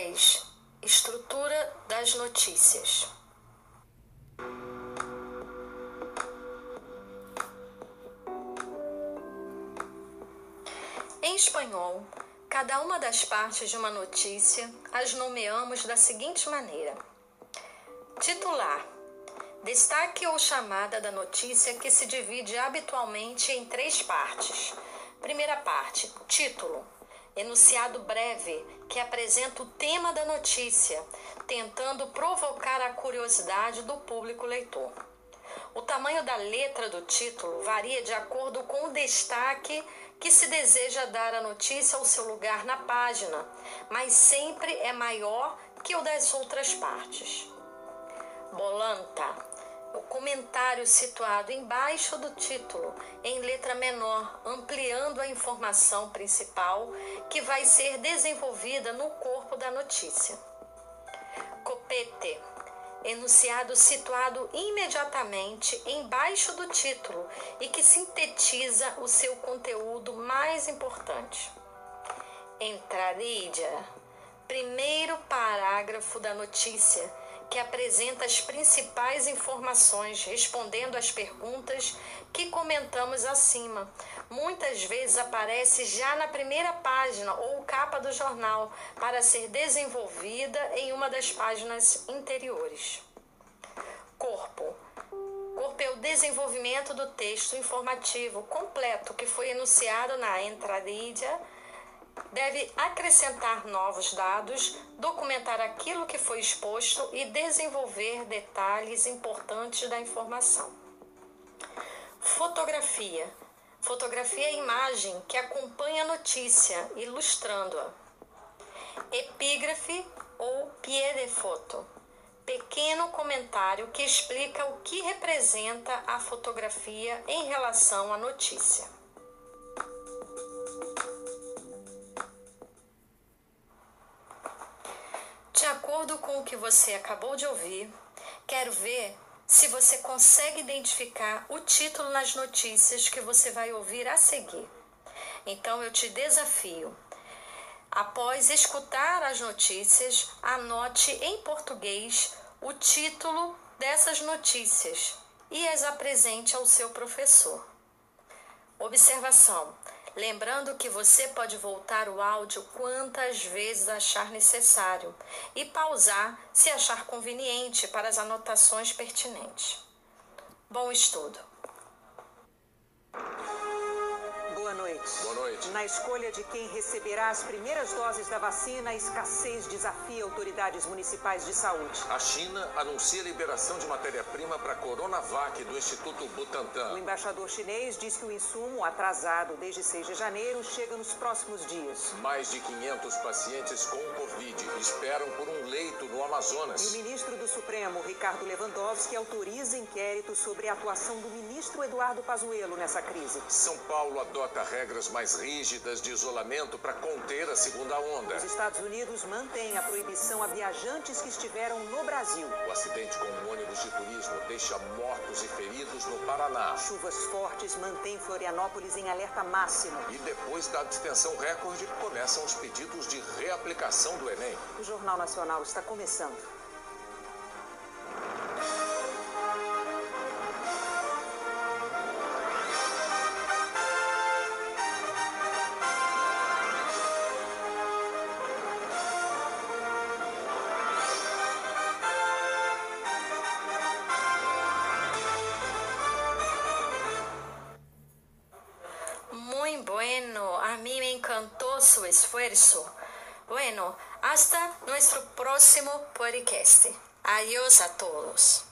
3. Estrutura das notícias. Em espanhol, cada uma das partes de uma notícia as nomeamos da seguinte maneira: titular, destaque ou chamada da notícia que se divide habitualmente em três partes. Primeira parte: título enunciado breve que apresenta o tema da notícia, tentando provocar a curiosidade do público leitor. O tamanho da letra do título varia de acordo com o destaque que se deseja dar à notícia ao seu lugar na página, mas sempre é maior que o das outras partes. Bolanta o comentário situado embaixo do título, em letra menor, ampliando a informação principal que vai ser desenvolvida no corpo da notícia. Copete enunciado situado imediatamente embaixo do título e que sintetiza o seu conteúdo mais importante. Entrarilha, primeiro parágrafo da notícia que apresenta as principais informações, respondendo às perguntas que comentamos acima. Muitas vezes aparece já na primeira página ou capa do jornal, para ser desenvolvida em uma das páginas interiores. Corpo. Corpo é o desenvolvimento do texto informativo completo que foi enunciado na entradilha deve acrescentar novos dados, documentar aquilo que foi exposto e desenvolver detalhes importantes da informação. Fotografia. Fotografia é a imagem que acompanha a notícia, ilustrando-a. Epígrafe ou pie de foto. Pequeno comentário que explica o que representa a fotografia em relação à notícia. Acordo com o que você acabou de ouvir, quero ver se você consegue identificar o título nas notícias que você vai ouvir a seguir. Então eu te desafio. Após escutar as notícias, anote em português o título dessas notícias e as apresente ao seu professor. Observação: Lembrando que você pode voltar o áudio quantas vezes achar necessário e pausar se achar conveniente para as anotações pertinentes. Bom estudo! Noite. Boa noite. Na escolha de quem receberá as primeiras doses da vacina, a escassez desafia autoridades municipais de saúde. A China anuncia a liberação de matéria-prima para a Coronavac do Instituto Butantan. O embaixador chinês diz que o insumo, atrasado desde 6 de janeiro, chega nos próximos dias. Mais de 500 pacientes com Covid esperam por um leito no Amazonas. E o ministro do Supremo, Ricardo Lewandowski, autoriza inquérito sobre a atuação do ministro Eduardo Pazuello nessa crise. São Paulo adota regras mais rígidas de isolamento para conter a segunda onda. Os Estados Unidos mantêm a proibição a viajantes que estiveram no Brasil. O acidente com um ônibus de turismo deixa mortos e feridos no Paraná. Chuvas fortes mantêm Florianópolis em alerta máximo. E depois da abstenção recorde, começam os pedidos de reaplicação do Enem. O Jornal Nacional está começando. Su esfuerzo. Bueno, hasta nuestro próximo podcast. Adiós a todos.